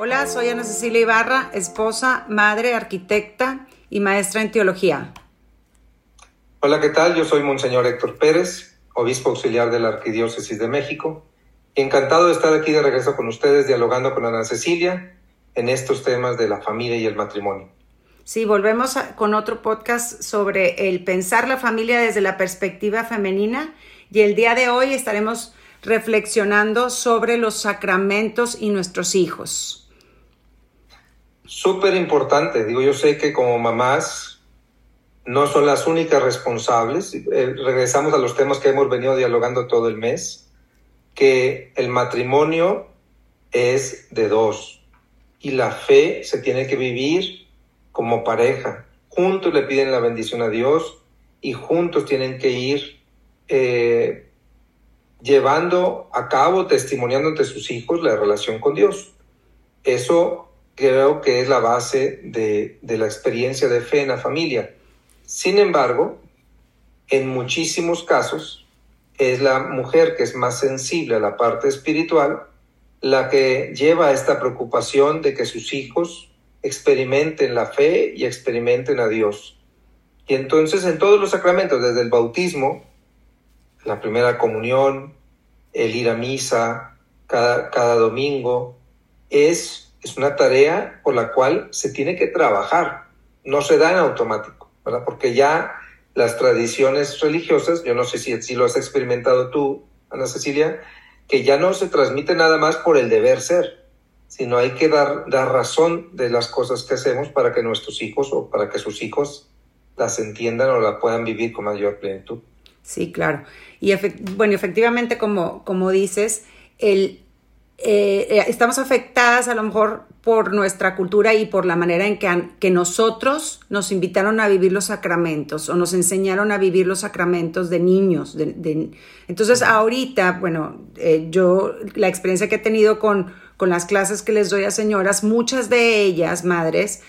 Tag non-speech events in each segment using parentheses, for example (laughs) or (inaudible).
Hola, soy Ana Cecilia Ibarra, esposa, madre, arquitecta y maestra en teología. Hola, ¿qué tal? Yo soy Monseñor Héctor Pérez, obispo auxiliar de la Arquidiócesis de México. encantado de estar aquí de regreso con ustedes dialogando con Ana Cecilia en estos temas de la familia y el matrimonio. Sí, volvemos con otro podcast sobre el pensar la familia desde la perspectiva femenina y el día de hoy estaremos reflexionando sobre los sacramentos y nuestros hijos súper importante. Digo, yo sé que como mamás no son las únicas responsables. Eh, regresamos a los temas que hemos venido dialogando todo el mes, que el matrimonio es de dos y la fe se tiene que vivir como pareja. Juntos le piden la bendición a Dios y juntos tienen que ir eh, llevando a cabo, testimoniando ante sus hijos la relación con Dios. Eso creo que es la base de, la experiencia de fe en la familia. Sin embargo, en muchísimos casos es la mujer que es más sensible a la parte espiritual la que lleva esta preocupación de que sus hijos experimenten la fe y experimenten a Dios. Y entonces en todos los sacramentos, desde el bautismo, la primera comunión, el ir a misa cada, cada domingo, es es una tarea por la cual se tiene que trabajar, no se da en automático, ¿verdad? Porque ya las tradiciones religiosas, yo no sé si, si lo has experimentado tú, Ana Cecilia, que ya no se transmite nada más por el deber ser, sino hay que dar, dar razón de las cosas que hacemos para que nuestros hijos o para que sus hijos las entiendan o la puedan vivir con mayor plenitud. Sí, claro. Y bueno, efectivamente, como, como dices, el, eh, eh, estamos afectadas a lo mejor por nuestra cultura y por la manera en que, que, nosotros nos invitaron a vivir los sacramentos o nos enseñaron a vivir los sacramentos de niños. De, Entonces ahorita, bueno, eh, yo la experiencia que he tenido con, con, las clases que les doy a señoras, muchas de ellas, madres,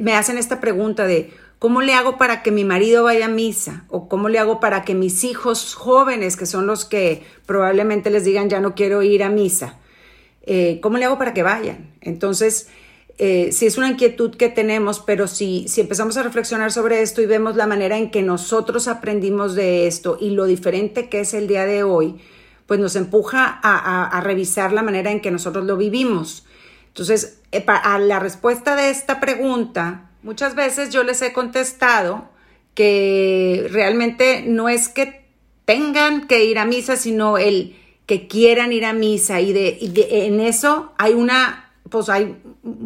me hacen esta pregunta de, ¿Cómo le hago para que mi marido vaya a misa? ¿O cómo le hago para que mis hijos jóvenes, que son los que probablemente les digan ya no quiero ir a misa, eh, ¿cómo le hago para que vayan? Entonces, eh, si es una inquietud que tenemos, pero si, si empezamos a reflexionar sobre esto y vemos la manera en que nosotros aprendimos de esto y lo diferente que es el día de hoy, pues nos empuja a, revisar la manera en que nosotros lo vivimos. Entonces, eh, a la respuesta de esta pregunta, muchas veces yo les he contestado que realmente no es que tengan que ir a misa, sino el que quieran ir a misa y de, en eso hay una, pues hay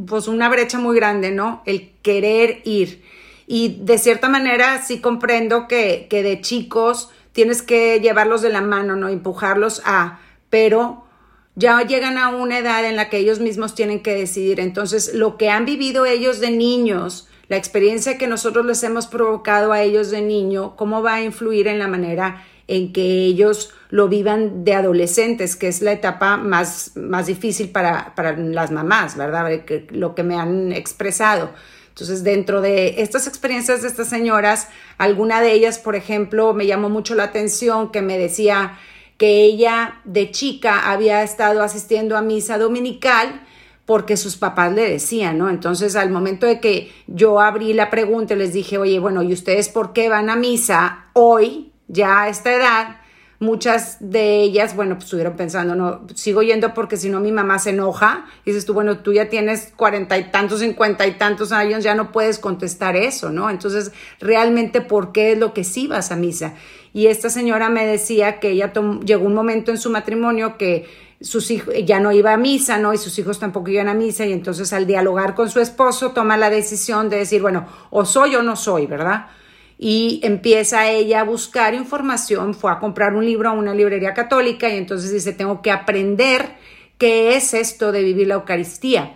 pues una brecha muy grande, ¿no? El querer ir. Y de cierta manera sí comprendo que, que de chicos tienes que llevarlos de la mano, ¿no? Empujarlos a, pero ya llegan a una edad en la que ellos mismos tienen que decidir. Entonces, lo que han vivido ellos de niños, la experiencia que nosotros les hemos provocado a ellos de niño, cómo va a influir en la manera en que ellos lo vivan de adolescentes, que es la etapa más, más difícil para, para las mamás, ¿verdad? lo que me han expresado. Entonces, dentro de estas experiencias de estas señoras, alguna de ellas, por ejemplo, me llamó mucho la atención que me decía que ella de chica había estado asistiendo a misa dominical porque sus papás le decían, ¿no? Entonces, al momento de que yo abrí la pregunta, les dije, oye, bueno, ¿y ustedes por qué van a misa hoy? ya a esta edad, muchas de ellas, bueno, pues estuvieron pensando, no, sigo yendo porque si no mi mamá se enoja. Y dices tú, bueno, tú ya tienes cuarenta y tantos, cincuenta y tantos años, ya no puedes contestar eso, ¿no? Entonces, realmente, ¿por qué es lo que sí vas a misa? Y esta señora me decía que ella llegó un momento en su matrimonio que sus hijos ya no iba a misa, ¿no? Y sus hijos tampoco iban a misa y entonces al dialogar con su esposo toma la decisión de decir, bueno, o soy o no soy, ¿verdad? Y empieza ella a buscar información, fue a comprar un libro a una librería católica y entonces dice, tengo que aprender ¿qué es esto de vivir la Eucaristía?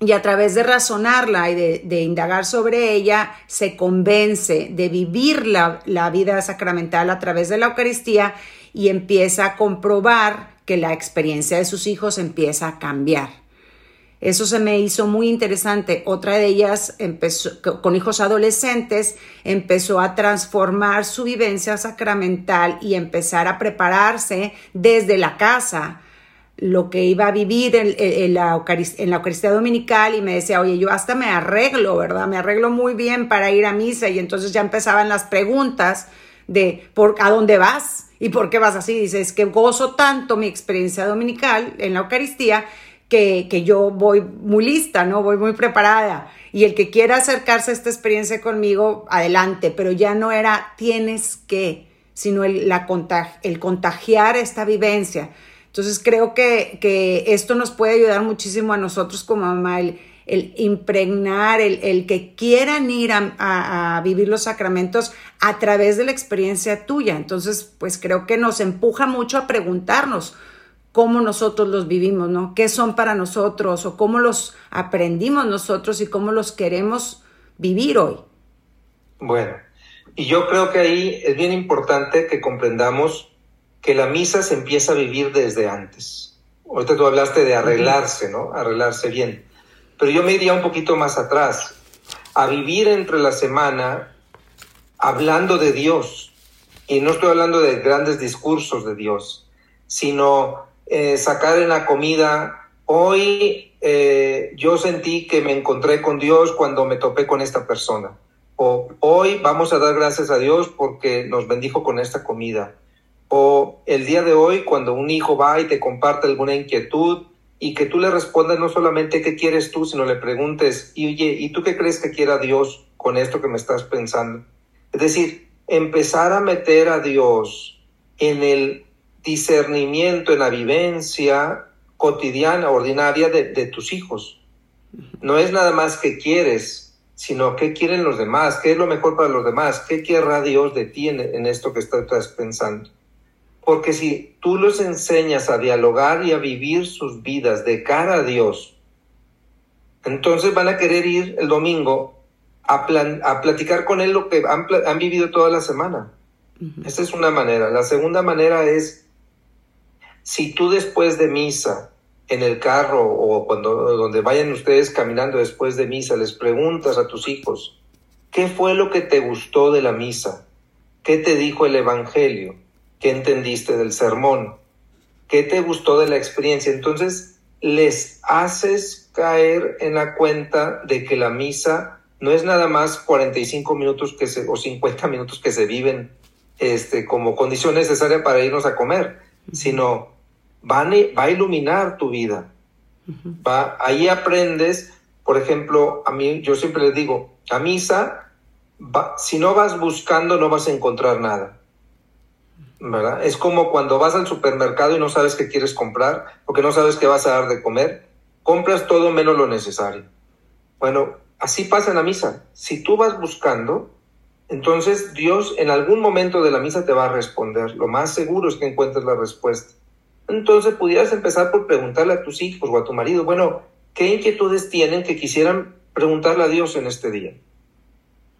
Y a través de razonarla y de, indagar sobre ella, se convence de vivir la, la vida sacramental a través de la Eucaristía y empieza a comprobar que la experiencia de sus hijos empieza a cambiar. Eso se me hizo muy interesante. Otra de ellas empezó con hijos adolescentes, empezó a transformar su vivencia sacramental y empezar a prepararse desde la casa lo que iba a vivir en, la Eucaristía, Dominical y me decía, oye, yo hasta me arreglo, ¿verdad? Me arreglo muy bien para ir a misa y entonces ya empezaban las preguntas de por a dónde vas y por qué vas así. Dices que gozo tanto mi experiencia dominical en la Eucaristía que, yo voy muy lista, ¿no? Voy muy preparada. Y el que quiera acercarse a esta experiencia conmigo, adelante, pero ya no era tienes que, sino el, la el contagiar esta vivencia. Entonces creo que, que, esto nos puede ayudar muchísimo a nosotros como mamá, el, el impregnar, el, el, que quieran ir a, a, vivir los sacramentos a través de la experiencia tuya. Entonces, pues creo que nos empuja mucho a preguntarnos, cómo nosotros los vivimos, ¿no? ¿Qué son para nosotros o cómo los aprendimos nosotros y cómo los queremos vivir hoy? Bueno, y yo creo que ahí es bien importante que comprendamos que la misa se empieza a vivir desde antes. Ahorita tú hablaste de arreglarse, ¿no? Arreglarse bien. Pero yo me iría un poquito más atrás, a vivir entre la semana hablando de Dios. Y no estoy hablando de grandes discursos de Dios, sino eh, sacar en la comida. Hoy eh, yo sentí que me encontré con Dios cuando me topé con esta persona. O hoy vamos a dar gracias a Dios porque nos bendijo con esta comida. O el día de hoy cuando un hijo va y te comparte alguna inquietud y que tú le respondas no solamente qué quieres tú, sino le preguntes, y oye, ¿y tú qué crees que quiera Dios con esto que me estás pensando? Es decir, empezar a meter a Dios en el discernimiento en la vivencia cotidiana, ordinaria de, tus hijos. No es nada más que quieres, sino qué quieren los demás, qué es lo mejor para los demás, qué querrá Dios de ti en, esto que estás pensando. Porque si tú los enseñas a dialogar y a vivir sus vidas de cara a Dios, entonces van a querer ir el domingo a, a platicar con Él lo que han, han vivido toda la semana. Esa es una manera. La segunda manera es si tú después de misa, en el carro o cuando donde vayan ustedes caminando después de misa, les preguntas a tus hijos, ¿qué fue lo que te gustó de la misa? ¿Qué te dijo el Evangelio? ¿Qué entendiste del sermón? ¿Qué te gustó de la experiencia? Entonces, les haces caer en la cuenta de que la misa no es nada más 45 minutos que se, o 50 minutos que se viven este, como condición necesaria para irnos a comer, sino va a iluminar tu vida. Va, ahí aprendes, por ejemplo, a mí, yo siempre les digo, a misa, si no vas buscando, no vas a encontrar nada. ¿verdad? Es como cuando vas al supermercado y no sabes qué quieres comprar, porque no sabes qué vas a dar de comer, compras todo menos lo necesario. Bueno, así pasa en la misa. Si tú vas buscando, entonces Dios en algún momento de la misa te va a responder. Lo más seguro es que encuentres la respuesta. Entonces pudieras empezar por preguntarle a tus hijos o a tu marido, bueno, ¿qué inquietudes tienen que quisieran preguntarle a Dios en este día?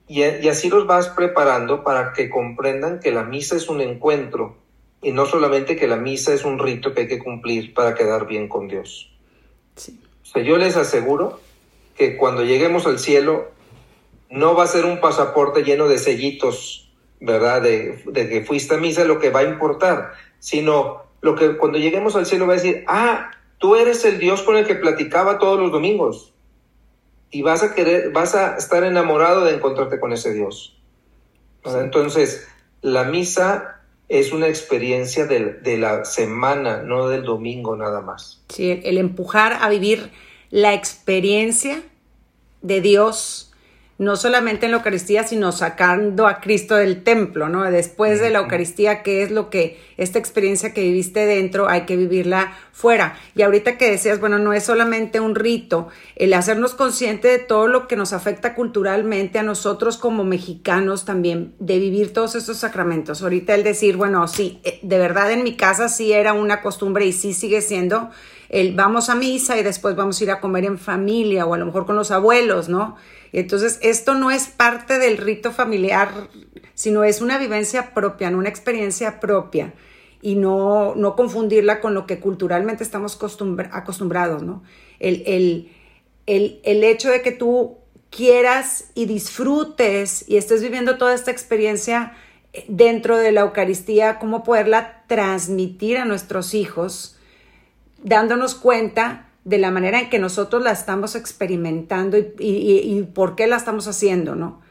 Y, así los vas preparando para que comprendan que la misa es un encuentro y no solamente que la misa es un rito que hay que cumplir para quedar bien con Dios. O sea, yo les aseguro que cuando lleguemos al cielo no va a ser un pasaporte lleno de sellitos, ¿verdad? De, de que fuiste a misa lo que va a importar, sino lo que cuando lleguemos al cielo va a decir, ah, tú eres el Dios con el que platicaba todos los domingos. Y vas a querer, vas a estar enamorado de encontrarte con ese Dios. Entonces, la misa es una experiencia de, de, la semana, no del domingo nada más. Sí, el empujar a vivir la experiencia de Dios no solamente en la Eucaristía, sino sacando a Cristo del templo, ¿no? Después de la Eucaristía, ¿qué es lo que, esta experiencia que viviste dentro, hay que vivirla fuera? Y ahorita que decías, bueno, no es solamente un rito, el hacernos consciente de todo lo que nos afecta culturalmente a nosotros como mexicanos también, de vivir todos estos sacramentos. Ahorita el decir, bueno, sí, eh, de verdad en mi casa sí era una costumbre y sí sigue siendo el vamos a misa y después vamos a ir a comer en familia o a lo mejor con los abuelos, ¿no? Entonces, esto no es parte del rito familiar, sino es una vivencia propia, ¿no? una experiencia propia y no, no confundirla con lo que culturalmente estamos acostumbrados, ¿no? El, el, el, el hecho de que tú quieras y disfrutes y estés viviendo toda esta experiencia eh, dentro de la Eucaristía, cómo poderla transmitir a nuestros hijos, dándonos cuenta de la manera en que nosotros la estamos experimentando y, por qué la estamos haciendo, ¿no?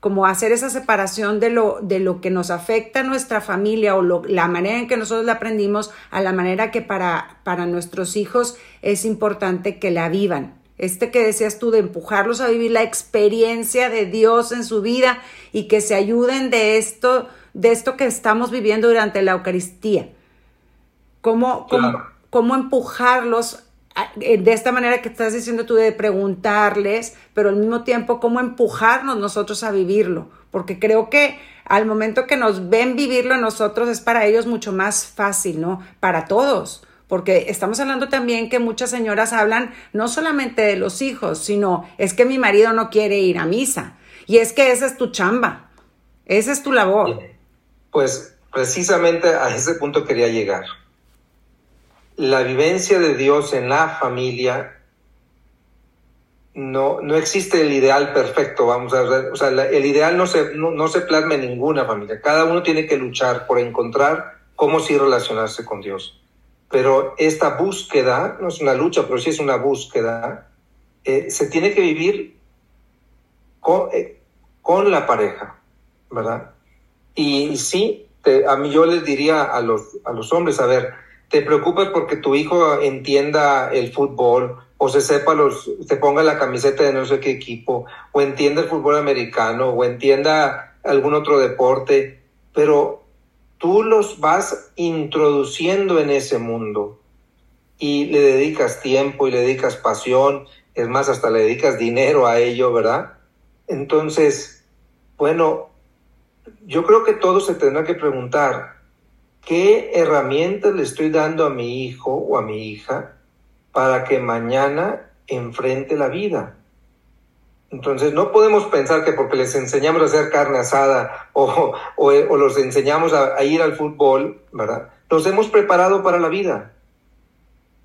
Como hacer esa separación de lo, de lo que nos afecta a nuestra familia o la manera en que nosotros la aprendimos a la manera que para, para nuestros hijos es importante que la vivan. Este que decías tú de empujarlos a vivir la experiencia de Dios en su vida y que se ayuden de esto, de esto que estamos viviendo durante la Eucaristía. ¿Cómo, cómo, cómo empujarlos eh, de esta manera que estás diciendo tú de preguntarles, pero al mismo tiempo cómo empujarnos nosotros a vivirlo, porque creo que al momento que nos ven vivirlo nosotros es para ellos mucho más fácil, ¿no? Para todos, porque estamos hablando también que muchas señoras hablan no solamente de los hijos, sino es que mi marido no quiere ir a misa, y es que esa es tu chamba, esa es tu labor. Pues precisamente a ese punto quería llegar la vivencia de Dios en la familia, no, no existe el ideal perfecto, vamos a ver, o sea, el ideal no se, no, se plasma en ninguna familia, cada uno tiene que luchar por encontrar cómo sí relacionarse con Dios. Pero esta búsqueda, no es una lucha, pero sí es una búsqueda, eh, se tiene que vivir con, eh, con la pareja, ¿verdad? Y, sí, a mí yo les diría a los, a los hombres, a ver, te preocupas porque tu hijo entienda el fútbol o se sepa los, se ponga la camiseta de no sé qué equipo, o entienda el fútbol americano, o entienda algún otro deporte, pero tú los vas introduciendo en ese mundo y le dedicas tiempo y le dedicas pasión, es más, hasta le dedicas dinero a ello, ¿verdad? Entonces, bueno, yo creo que todos se tendrá que preguntar, ¿Qué herramientas le estoy dando a mi hijo o a mi hija para que mañana enfrente la vida? Entonces no podemos pensar que porque les enseñamos a hacer carne asada o, o, los enseñamos a, a, ir al fútbol, ¿verdad? Los hemos preparado para la vida.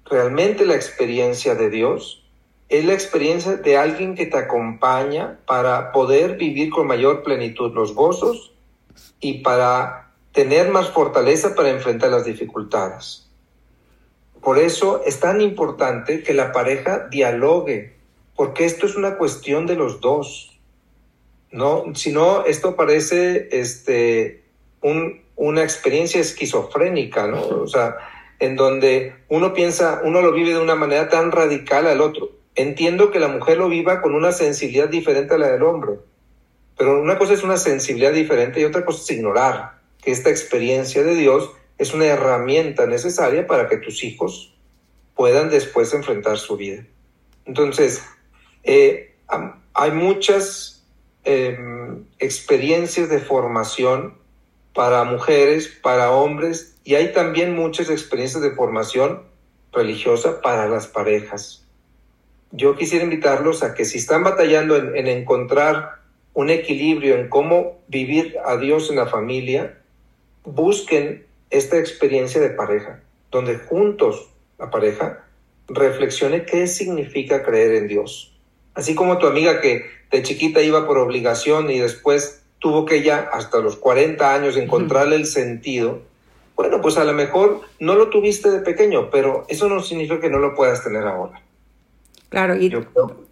Realmente la experiencia de Dios es la experiencia de alguien que te acompaña para poder vivir con mayor plenitud los gozos y para tener más fortaleza para enfrentar las dificultades. Por eso es tan importante que la pareja dialogue, porque esto es una cuestión de los dos. ¿no? Si no, esto parece este, un, una experiencia esquizofrénica, ¿no? O sea, en donde uno piensa, uno lo vive de una manera tan radical al otro. Entiendo que la mujer lo viva con una sensibilidad diferente a la del hombre, pero una cosa es una sensibilidad diferente y otra cosa es ignorar esta experiencia de Dios es una herramienta necesaria para que tus hijos puedan después enfrentar su vida. Entonces, eh, hay muchas em, experiencias de formación para mujeres, para hombres, y hay también muchas experiencias de formación religiosa para las parejas. Yo quisiera invitarlos a que si están batallando en encontrar un equilibrio en cómo vivir a Dios en la familia, busquen esta experiencia de pareja, donde juntos la pareja reflexione qué significa creer en Dios. Así como tu amiga que de chiquita iba por obligación y después tuvo que ya hasta los 40 años encontrarle el sentido, bueno, pues a lo mejor no lo tuviste de pequeño, pero eso no significa que no lo puedas tener ahora. Claro, y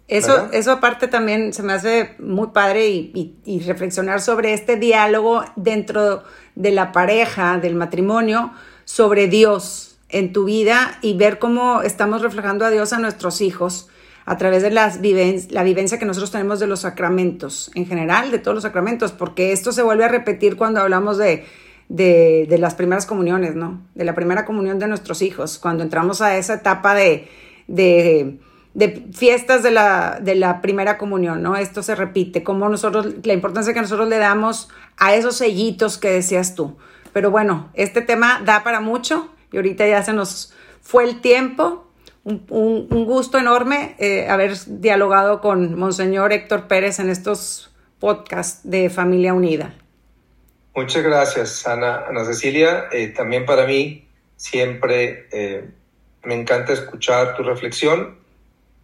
eso, eso aparte también se me hace muy padre y, reflexionar sobre este diálogo dentro de la pareja, del matrimonio, sobre Dios en tu vida y ver cómo estamos reflejando a Dios a nuestros hijos a través de las la vivencia que nosotros tenemos de los sacramentos, en general, de todos los sacramentos, porque esto se vuelve a repetir cuando hablamos de, de, de las primeras comuniones, ¿no? De la primera comunión de nuestros hijos, cuando entramos a esa etapa de, de de fiestas de la, de la primera comunión, ¿no? Esto se repite, como nosotros, la importancia que nosotros le damos a esos sellitos que decías tú. Pero bueno, este tema da para mucho y ahorita ya se nos fue el tiempo. un, gusto enorme eh, haber dialogado con Monseñor Héctor Pérez en estos podcasts de Familia Unida. Muchas gracias, Ana, Ana Cecilia. Eh, también para mí siempre eh, me encanta escuchar tu reflexión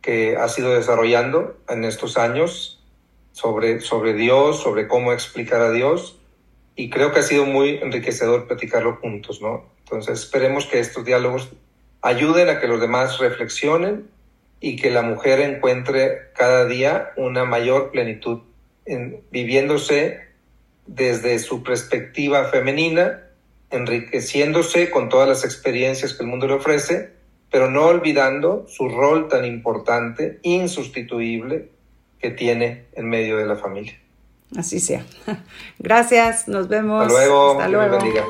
que has ido desarrollando en estos años sobre, sobre Dios, sobre cómo explicar a Dios. Y creo que ha sido muy enriquecedor platicarlo juntos, ¿no? Entonces esperemos que estos diálogos ayuden a que los demás reflexionen y que la mujer encuentre cada día una mayor plenitud en viviéndose desde su perspectiva femenina, enriqueciéndose con todas las experiencias que el mundo le ofrece, pero no olvidando su rol tan importante, insustituible, que tiene en medio de la familia. Así sea. (laughs) Gracias, nos vemos. Hasta luego. Hasta luego. bendiga.